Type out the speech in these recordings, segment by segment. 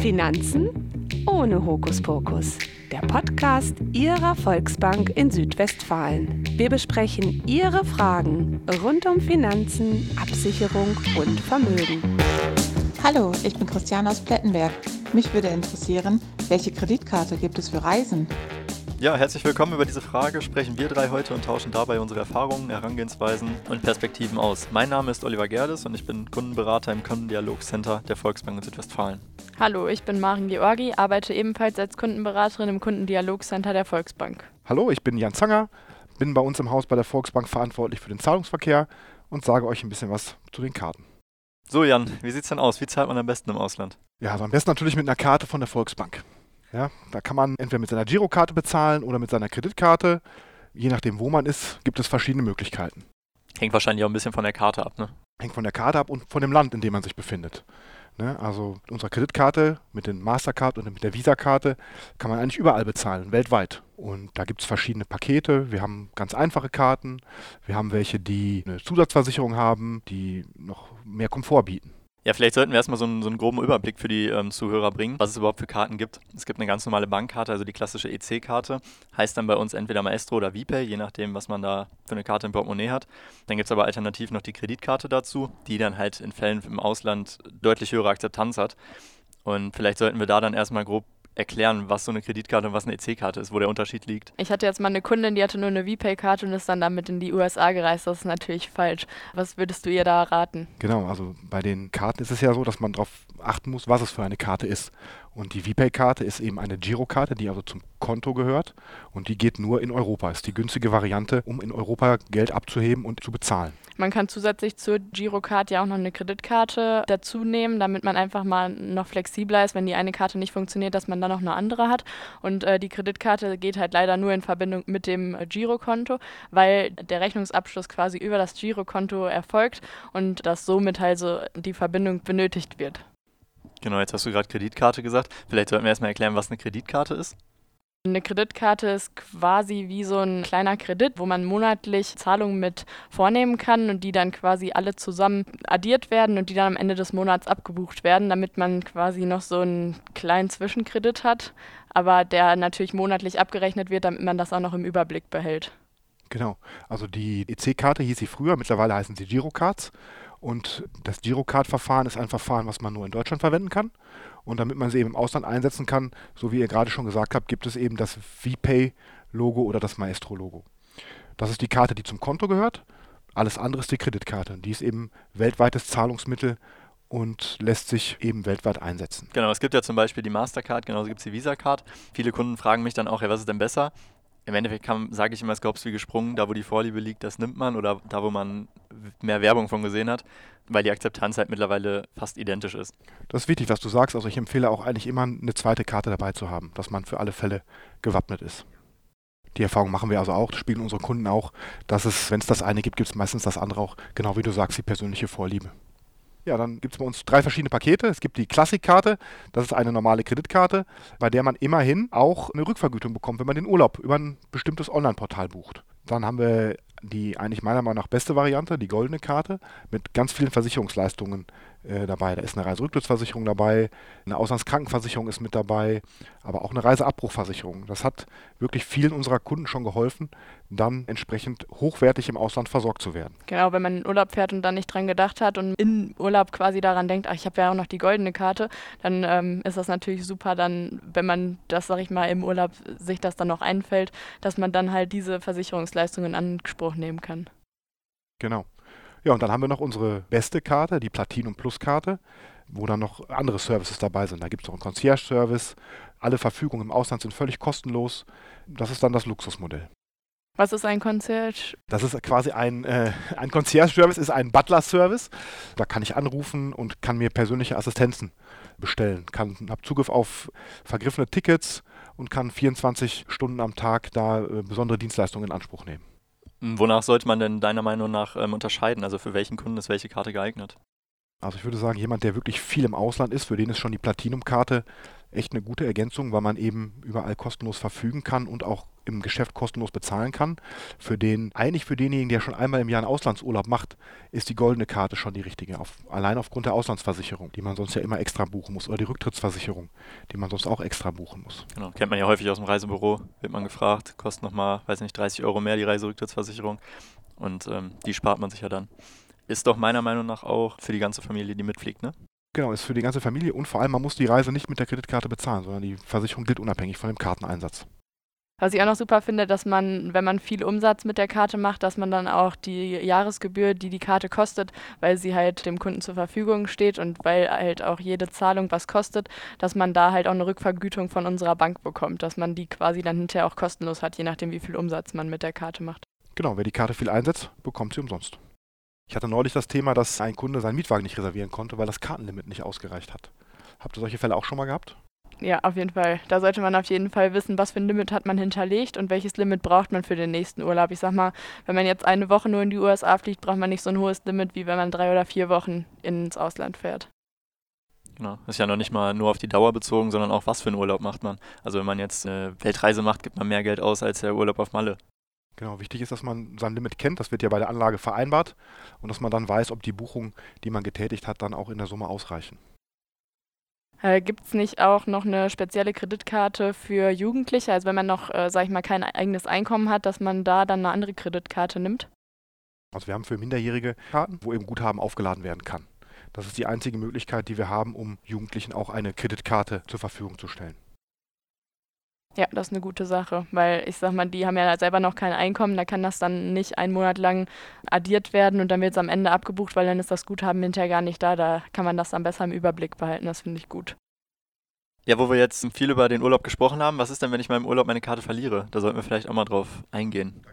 Finanzen ohne Hokuspokus. Der Podcast Ihrer Volksbank in Südwestfalen. Wir besprechen Ihre Fragen rund um Finanzen, Absicherung und Vermögen. Hallo, ich bin Christiane aus Plettenberg. Mich würde interessieren, welche Kreditkarte gibt es für Reisen? Ja, herzlich willkommen. Über diese Frage sprechen wir drei heute und tauschen dabei unsere Erfahrungen, Herangehensweisen und Perspektiven aus. Mein Name ist Oliver Gerdes und ich bin Kundenberater im Kundendialogcenter der Volksbank in Südwestfalen. Hallo, ich bin Maren Georgi, arbeite ebenfalls als Kundenberaterin im Kundendialogcenter der Volksbank. Hallo, ich bin Jan Zanger, bin bei uns im Haus bei der Volksbank verantwortlich für den Zahlungsverkehr und sage euch ein bisschen was zu den Karten. So Jan, wie sieht's denn aus? Wie zahlt man am besten im Ausland? Ja, also am besten natürlich mit einer Karte von der Volksbank. Ja, da kann man entweder mit seiner Girokarte bezahlen oder mit seiner Kreditkarte. Je nachdem, wo man ist, gibt es verschiedene Möglichkeiten. Hängt wahrscheinlich auch ein bisschen von der Karte ab, ne? Hängt von der Karte ab und von dem Land, in dem man sich befindet. Ne? Also mit unserer Kreditkarte, mit den Mastercard und mit der Visa-Karte kann man eigentlich überall bezahlen, weltweit. Und da gibt es verschiedene Pakete. Wir haben ganz einfache Karten. Wir haben welche, die eine Zusatzversicherung haben, die noch mehr Komfort bieten. Ja, vielleicht sollten wir erstmal so einen, so einen groben Überblick für die ähm, Zuhörer bringen, was es überhaupt für Karten gibt. Es gibt eine ganz normale Bankkarte, also die klassische EC-Karte. Heißt dann bei uns entweder Maestro oder VPay, je nachdem, was man da für eine Karte im Portemonnaie hat. Dann gibt es aber alternativ noch die Kreditkarte dazu, die dann halt in Fällen im Ausland deutlich höhere Akzeptanz hat. Und vielleicht sollten wir da dann erstmal grob erklären, was so eine Kreditkarte und was eine EC-Karte ist, wo der Unterschied liegt. Ich hatte jetzt mal eine Kundin, die hatte nur eine VPay-Karte und ist dann damit in die USA gereist. Das ist natürlich falsch. Was würdest du ihr da raten? Genau, also bei den Karten ist es ja so, dass man darauf achten muss, was es für eine Karte ist. Und die VPay-Karte ist eben eine Girokarte, die also zum Konto gehört und die geht nur in Europa. Ist die günstige Variante, um in Europa Geld abzuheben und zu bezahlen. Man kann zusätzlich zur Girocard ja auch noch eine Kreditkarte dazu nehmen, damit man einfach mal noch flexibler ist, wenn die eine Karte nicht funktioniert, dass man dann noch eine andere hat. Und äh, die Kreditkarte geht halt leider nur in Verbindung mit dem äh, Girokonto, weil der Rechnungsabschluss quasi über das Girokonto erfolgt und dass somit also die Verbindung benötigt wird. Genau, jetzt hast du gerade Kreditkarte gesagt. Vielleicht sollten wir erstmal erklären, was eine Kreditkarte ist. Eine Kreditkarte ist quasi wie so ein kleiner Kredit, wo man monatlich Zahlungen mit vornehmen kann und die dann quasi alle zusammen addiert werden und die dann am Ende des Monats abgebucht werden, damit man quasi noch so einen kleinen Zwischenkredit hat, aber der natürlich monatlich abgerechnet wird, damit man das auch noch im Überblick behält. Genau. Also die EC-Karte hieß sie früher, mittlerweile heißen sie Girocards. Und das Girocard-Verfahren ist ein Verfahren, was man nur in Deutschland verwenden kann. Und damit man sie eben im Ausland einsetzen kann, so wie ihr gerade schon gesagt habt, gibt es eben das VPay-Logo oder das Maestro-Logo. Das ist die Karte, die zum Konto gehört. Alles andere ist die Kreditkarte. Die ist eben weltweites Zahlungsmittel und lässt sich eben weltweit einsetzen. Genau, es gibt ja zum Beispiel die Mastercard, genauso gibt es die Visa-Card. Viele Kunden fragen mich dann auch, ja, was ist denn besser? Im Endeffekt sage ich immer, es gab wie gesprungen, da wo die Vorliebe liegt, das nimmt man oder da wo man mehr Werbung von gesehen hat, weil die Akzeptanz halt mittlerweile fast identisch ist. Das ist wichtig, was du sagst. Also ich empfehle auch eigentlich immer eine zweite Karte dabei zu haben, dass man für alle Fälle gewappnet ist. Die Erfahrung machen wir also auch, spielen unsere Kunden auch, dass es, wenn es das eine gibt, gibt es meistens das andere auch, genau wie du sagst, die persönliche Vorliebe. Ja, dann gibt es bei uns drei verschiedene Pakete. Es gibt die Klassikkarte, das ist eine normale Kreditkarte, bei der man immerhin auch eine Rückvergütung bekommt, wenn man den Urlaub über ein bestimmtes Online-Portal bucht. Dann haben wir die eigentlich meiner Meinung nach beste Variante, die goldene Karte, mit ganz vielen Versicherungsleistungen äh, dabei. Da ist eine Reiserücktrittsversicherung dabei, eine Auslandskrankenversicherung ist mit dabei, aber auch eine Reiseabbruchversicherung. Das hat wirklich vielen unserer Kunden schon geholfen, dann entsprechend hochwertig im Ausland versorgt zu werden. Genau, wenn man in Urlaub fährt und dann nicht dran gedacht hat und in Urlaub quasi daran denkt, ach, ich habe ja auch noch die goldene Karte, dann ähm, ist das natürlich super, dann, wenn man das, sag ich mal, im Urlaub sich das dann noch einfällt, dass man dann halt diese Versicherungsleistungen in Anspruch nehmen kann. Genau. Ja, und dann haben wir noch unsere beste Karte, die Platinum Plus Karte, wo dann noch andere Services dabei sind. Da gibt es noch einen Concierge-Service. Alle Verfügungen im Ausland sind völlig kostenlos. Das ist dann das Luxusmodell. Was ist ein Concierge? Das ist quasi ein, äh, ein Concierge-Service, ist ein Butler-Service. Da kann ich anrufen und kann mir persönliche Assistenzen bestellen. Kann, habe Zugriff auf vergriffene Tickets und kann 24 Stunden am Tag da äh, besondere Dienstleistungen in Anspruch nehmen. Wonach sollte man denn deiner Meinung nach ähm, unterscheiden? Also für welchen Kunden ist welche Karte geeignet? Also ich würde sagen, jemand, der wirklich viel im Ausland ist, für den ist schon die Platinum-Karte echt eine gute Ergänzung, weil man eben überall kostenlos verfügen kann und auch im Geschäft kostenlos bezahlen kann. Für den, eigentlich für denjenigen, der schon einmal im Jahr einen Auslandsurlaub macht, ist die goldene Karte schon die richtige. Auf, allein aufgrund der Auslandsversicherung, die man sonst ja immer extra buchen muss, oder die Rücktrittsversicherung, die man sonst auch extra buchen muss. Genau, kennt man ja häufig aus dem Reisebüro, wird man gefragt, kostet nochmal, weiß nicht, 30 Euro mehr die Reiserücktrittsversicherung und ähm, die spart man sich ja dann. Ist doch meiner Meinung nach auch für die ganze Familie, die mitfliegt, ne? Genau, ist für die ganze Familie und vor allem, man muss die Reise nicht mit der Kreditkarte bezahlen, sondern die Versicherung gilt unabhängig von dem Karteneinsatz. Was ich auch noch super finde, dass man, wenn man viel Umsatz mit der Karte macht, dass man dann auch die Jahresgebühr, die die Karte kostet, weil sie halt dem Kunden zur Verfügung steht und weil halt auch jede Zahlung was kostet, dass man da halt auch eine Rückvergütung von unserer Bank bekommt, dass man die quasi dann hinterher auch kostenlos hat, je nachdem, wie viel Umsatz man mit der Karte macht. Genau, wer die Karte viel einsetzt, bekommt sie umsonst. Ich hatte neulich das Thema, dass ein Kunde seinen Mietwagen nicht reservieren konnte, weil das Kartenlimit nicht ausgereicht hat. Habt ihr solche Fälle auch schon mal gehabt? Ja, auf jeden Fall. Da sollte man auf jeden Fall wissen, was für ein Limit hat man hinterlegt und welches Limit braucht man für den nächsten Urlaub. Ich sag mal, wenn man jetzt eine Woche nur in die USA fliegt, braucht man nicht so ein hohes Limit, wie wenn man drei oder vier Wochen ins Ausland fährt. Genau. Ist ja noch nicht mal nur auf die Dauer bezogen, sondern auch was für einen Urlaub macht man. Also wenn man jetzt eine Weltreise macht, gibt man mehr Geld aus als der Urlaub auf Malle. Genau, wichtig ist, dass man sein Limit kennt. Das wird ja bei der Anlage vereinbart und dass man dann weiß, ob die Buchungen, die man getätigt hat, dann auch in der Summe ausreichen. Äh, Gibt es nicht auch noch eine spezielle Kreditkarte für Jugendliche? Also wenn man noch, äh, sag ich mal, kein eigenes Einkommen hat, dass man da dann eine andere Kreditkarte nimmt? Also wir haben für Minderjährige Karten, wo eben Guthaben aufgeladen werden kann. Das ist die einzige Möglichkeit, die wir haben, um Jugendlichen auch eine Kreditkarte zur Verfügung zu stellen. Ja, das ist eine gute Sache, weil ich sag mal, die haben ja selber noch kein Einkommen, da kann das dann nicht einen Monat lang addiert werden und dann wird es am Ende abgebucht, weil dann ist das Guthaben hinterher gar nicht da. Da kann man das dann besser im Überblick behalten, das finde ich gut. Ja, wo wir jetzt viel über den Urlaub gesprochen haben, was ist denn, wenn ich mal im Urlaub meine Karte verliere? Da sollten wir vielleicht auch mal drauf eingehen.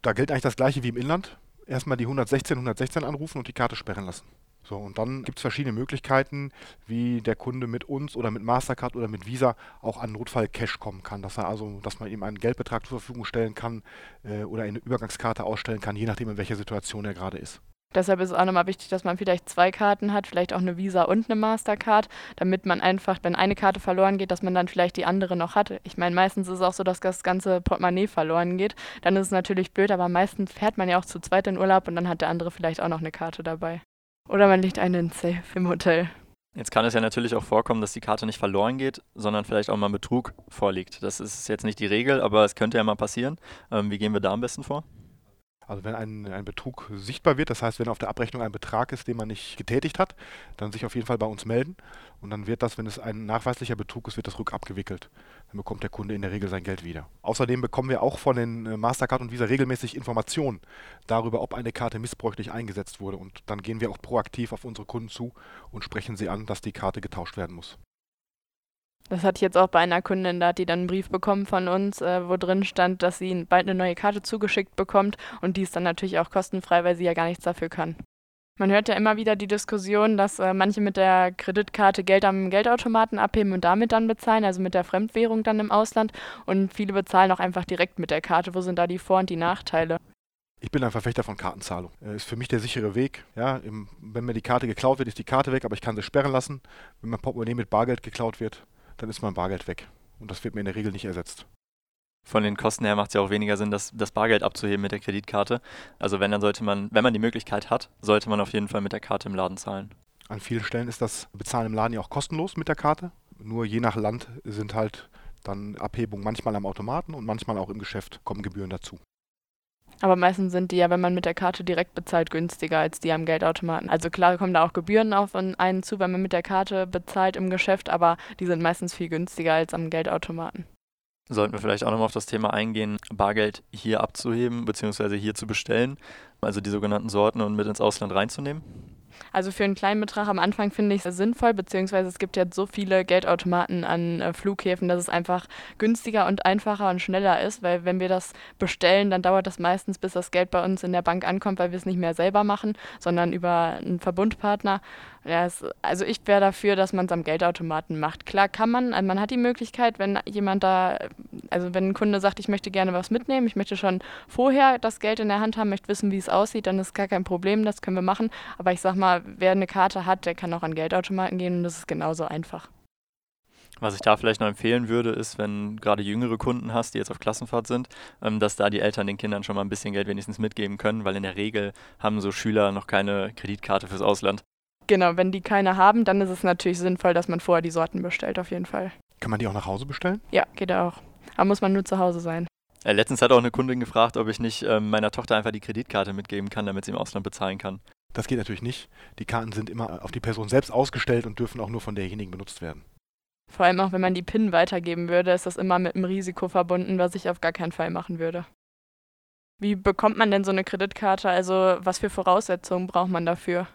Da gilt eigentlich das gleiche wie im Inland. Erstmal die 116 116 anrufen und die Karte sperren lassen. So, und dann gibt es verschiedene Möglichkeiten, wie der Kunde mit uns oder mit Mastercard oder mit Visa auch an Notfall-Cash kommen kann. Dass er also, dass man ihm einen Geldbetrag zur Verfügung stellen kann äh, oder eine Übergangskarte ausstellen kann, je nachdem, in welcher Situation er gerade ist. Deshalb ist es auch nochmal wichtig, dass man vielleicht zwei Karten hat, vielleicht auch eine Visa und eine Mastercard, damit man einfach, wenn eine Karte verloren geht, dass man dann vielleicht die andere noch hat. Ich meine, meistens ist es auch so, dass das ganze Portemonnaie verloren geht. Dann ist es natürlich blöd, aber meistens fährt man ja auch zu zweit in Urlaub und dann hat der andere vielleicht auch noch eine Karte dabei. Oder man legt einen Safe im Hotel. Jetzt kann es ja natürlich auch vorkommen, dass die Karte nicht verloren geht, sondern vielleicht auch mal Betrug vorliegt. Das ist jetzt nicht die Regel, aber es könnte ja mal passieren. Ähm, wie gehen wir da am besten vor? Also wenn ein, ein Betrug sichtbar wird, das heißt, wenn auf der Abrechnung ein Betrag ist, den man nicht getätigt hat, dann sich auf jeden Fall bei uns melden. Und dann wird das, wenn es ein nachweislicher Betrug ist, wird das rückabgewickelt. Dann bekommt der Kunde in der Regel sein Geld wieder. Außerdem bekommen wir auch von den äh, Mastercard und Visa regelmäßig Informationen darüber, ob eine Karte missbräuchlich eingesetzt wurde. Und dann gehen wir auch proaktiv auf unsere Kunden zu und sprechen sie an, dass die Karte getauscht werden muss. Das hatte ich jetzt auch bei einer Kundin, da hat die dann einen Brief bekommen von uns, äh, wo drin stand, dass sie bald eine neue Karte zugeschickt bekommt und die ist dann natürlich auch kostenfrei, weil sie ja gar nichts dafür kann. Man hört ja immer wieder die Diskussion, dass äh, manche mit der Kreditkarte Geld am Geldautomaten abheben und damit dann bezahlen, also mit der Fremdwährung dann im Ausland. Und viele bezahlen auch einfach direkt mit der Karte. Wo sind da die Vor- und die Nachteile? Ich bin ein Verfechter von Kartenzahlung. Äh, ist für mich der sichere Weg. Ja, im, wenn mir die Karte geklaut wird, ist die Karte weg, aber ich kann sie sperren lassen. Wenn mein Portemonnaie mit Bargeld geklaut wird, dann ist mein Bargeld weg. Und das wird mir in der Regel nicht ersetzt. Von den Kosten her macht es ja auch weniger Sinn, das, das Bargeld abzuheben mit der Kreditkarte. Also wenn, dann sollte man, wenn man die Möglichkeit hat, sollte man auf jeden Fall mit der Karte im Laden zahlen. An vielen Stellen ist das Bezahlen im Laden ja auch kostenlos mit der Karte. Nur je nach Land sind halt dann Abhebungen manchmal am Automaten und manchmal auch im Geschäft kommen Gebühren dazu. Aber meistens sind die ja, wenn man mit der Karte direkt bezahlt, günstiger als die am Geldautomaten. Also klar kommen da auch Gebühren auf einen zu, wenn man mit der Karte bezahlt im Geschäft, aber die sind meistens viel günstiger als am Geldautomaten. Sollten wir vielleicht auch nochmal auf das Thema eingehen, Bargeld hier abzuheben bzw. hier zu bestellen, also die sogenannten Sorten und mit ins Ausland reinzunehmen? Also für einen kleinen Betrag am Anfang finde ich es sinnvoll, beziehungsweise es gibt jetzt so viele Geldautomaten an äh, Flughäfen, dass es einfach günstiger und einfacher und schneller ist, weil wenn wir das bestellen, dann dauert das meistens, bis das Geld bei uns in der Bank ankommt, weil wir es nicht mehr selber machen, sondern über einen Verbundpartner. Ja, es, also ich wäre dafür, dass man es am Geldautomaten macht. Klar kann man, also man hat die Möglichkeit, wenn jemand da, also wenn ein Kunde sagt, ich möchte gerne was mitnehmen, ich möchte schon vorher das Geld in der Hand haben, möchte wissen, wie es aussieht, dann ist gar kein Problem, das können wir machen. Aber ich sag mal, wer eine Karte hat, der kann auch an Geldautomaten gehen und das ist genauso einfach. Was ich da vielleicht noch empfehlen würde, ist, wenn du gerade jüngere Kunden hast, die jetzt auf Klassenfahrt sind, ähm, dass da die Eltern den Kindern schon mal ein bisschen Geld wenigstens mitgeben können, weil in der Regel haben so Schüler noch keine Kreditkarte fürs Ausland. Genau, wenn die keine haben, dann ist es natürlich sinnvoll, dass man vorher die Sorten bestellt, auf jeden Fall. Kann man die auch nach Hause bestellen? Ja, geht auch. Aber muss man nur zu Hause sein. Äh, letztens hat auch eine Kundin gefragt, ob ich nicht ähm, meiner Tochter einfach die Kreditkarte mitgeben kann, damit sie im Ausland bezahlen kann. Das geht natürlich nicht. Die Karten sind immer auf die Person selbst ausgestellt und dürfen auch nur von derjenigen benutzt werden. Vor allem auch, wenn man die PIN weitergeben würde, ist das immer mit einem Risiko verbunden, was ich auf gar keinen Fall machen würde. Wie bekommt man denn so eine Kreditkarte? Also was für Voraussetzungen braucht man dafür?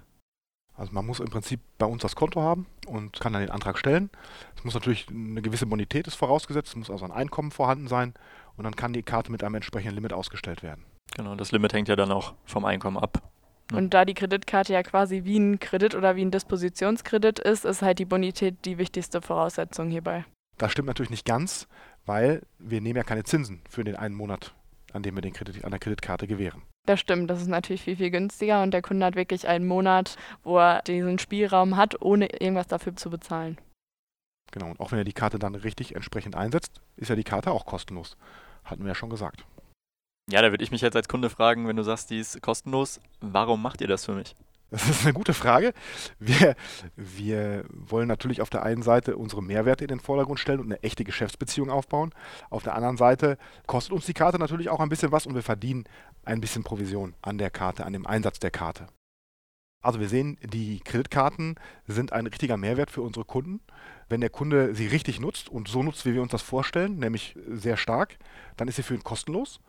Also man muss im Prinzip bei uns das Konto haben und kann dann den Antrag stellen. Es muss natürlich eine gewisse Bonität ist vorausgesetzt, es muss also ein Einkommen vorhanden sein und dann kann die Karte mit einem entsprechenden Limit ausgestellt werden. Genau, das Limit hängt ja dann auch vom Einkommen ab. Ja. Und da die Kreditkarte ja quasi wie ein Kredit oder wie ein Dispositionskredit ist, ist halt die Bonität die wichtigste Voraussetzung hierbei. Das stimmt natürlich nicht ganz, weil wir nehmen ja keine Zinsen für den einen Monat, an dem wir den Kredit an der Kreditkarte gewähren. Das stimmt, das ist natürlich viel, viel günstiger und der Kunde hat wirklich einen Monat, wo er diesen Spielraum hat, ohne irgendwas dafür zu bezahlen. Genau, und auch wenn er die Karte dann richtig entsprechend einsetzt, ist ja die Karte auch kostenlos. Hatten wir ja schon gesagt. Ja, da würde ich mich jetzt als Kunde fragen, wenn du sagst, die ist kostenlos, warum macht ihr das für mich? Das ist eine gute Frage. Wir, wir wollen natürlich auf der einen Seite unsere Mehrwerte in den Vordergrund stellen und eine echte Geschäftsbeziehung aufbauen. Auf der anderen Seite kostet uns die Karte natürlich auch ein bisschen was und wir verdienen ein bisschen Provision an der Karte, an dem Einsatz der Karte. Also wir sehen, die Kreditkarten sind ein richtiger Mehrwert für unsere Kunden. Wenn der Kunde sie richtig nutzt und so nutzt, wie wir uns das vorstellen, nämlich sehr stark, dann ist sie für ihn kostenlos.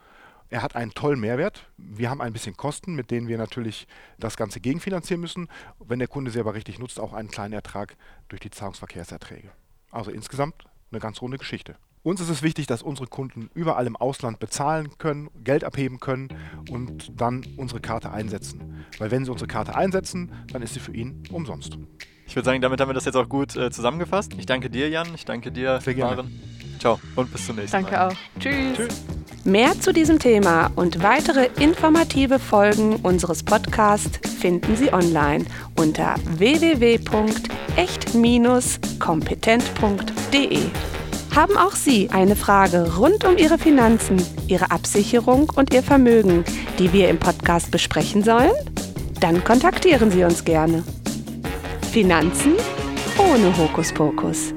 Er hat einen tollen Mehrwert. Wir haben ein bisschen Kosten, mit denen wir natürlich das Ganze gegenfinanzieren müssen. Wenn der Kunde sie aber richtig nutzt, auch einen kleinen Ertrag durch die Zahlungsverkehrserträge. Also insgesamt eine ganz runde Geschichte. Uns ist es wichtig, dass unsere Kunden überall im Ausland bezahlen können, Geld abheben können und dann unsere Karte einsetzen. Weil wenn sie unsere Karte einsetzen, dann ist sie für ihn umsonst. Ich würde sagen, damit haben wir das jetzt auch gut äh, zusammengefasst. Ich danke dir, Jan. Ich danke dir, Sehr gerne. Maren. Ciao und bis zum nächsten Danke Mal. auch. Tschüss. Tschüss. Mehr zu diesem Thema und weitere informative Folgen unseres Podcasts finden Sie online unter www.echt-kompetent.de. Haben auch Sie eine Frage rund um Ihre Finanzen, Ihre Absicherung und Ihr Vermögen, die wir im Podcast besprechen sollen? Dann kontaktieren Sie uns gerne. Finanzen ohne Hokuspokus.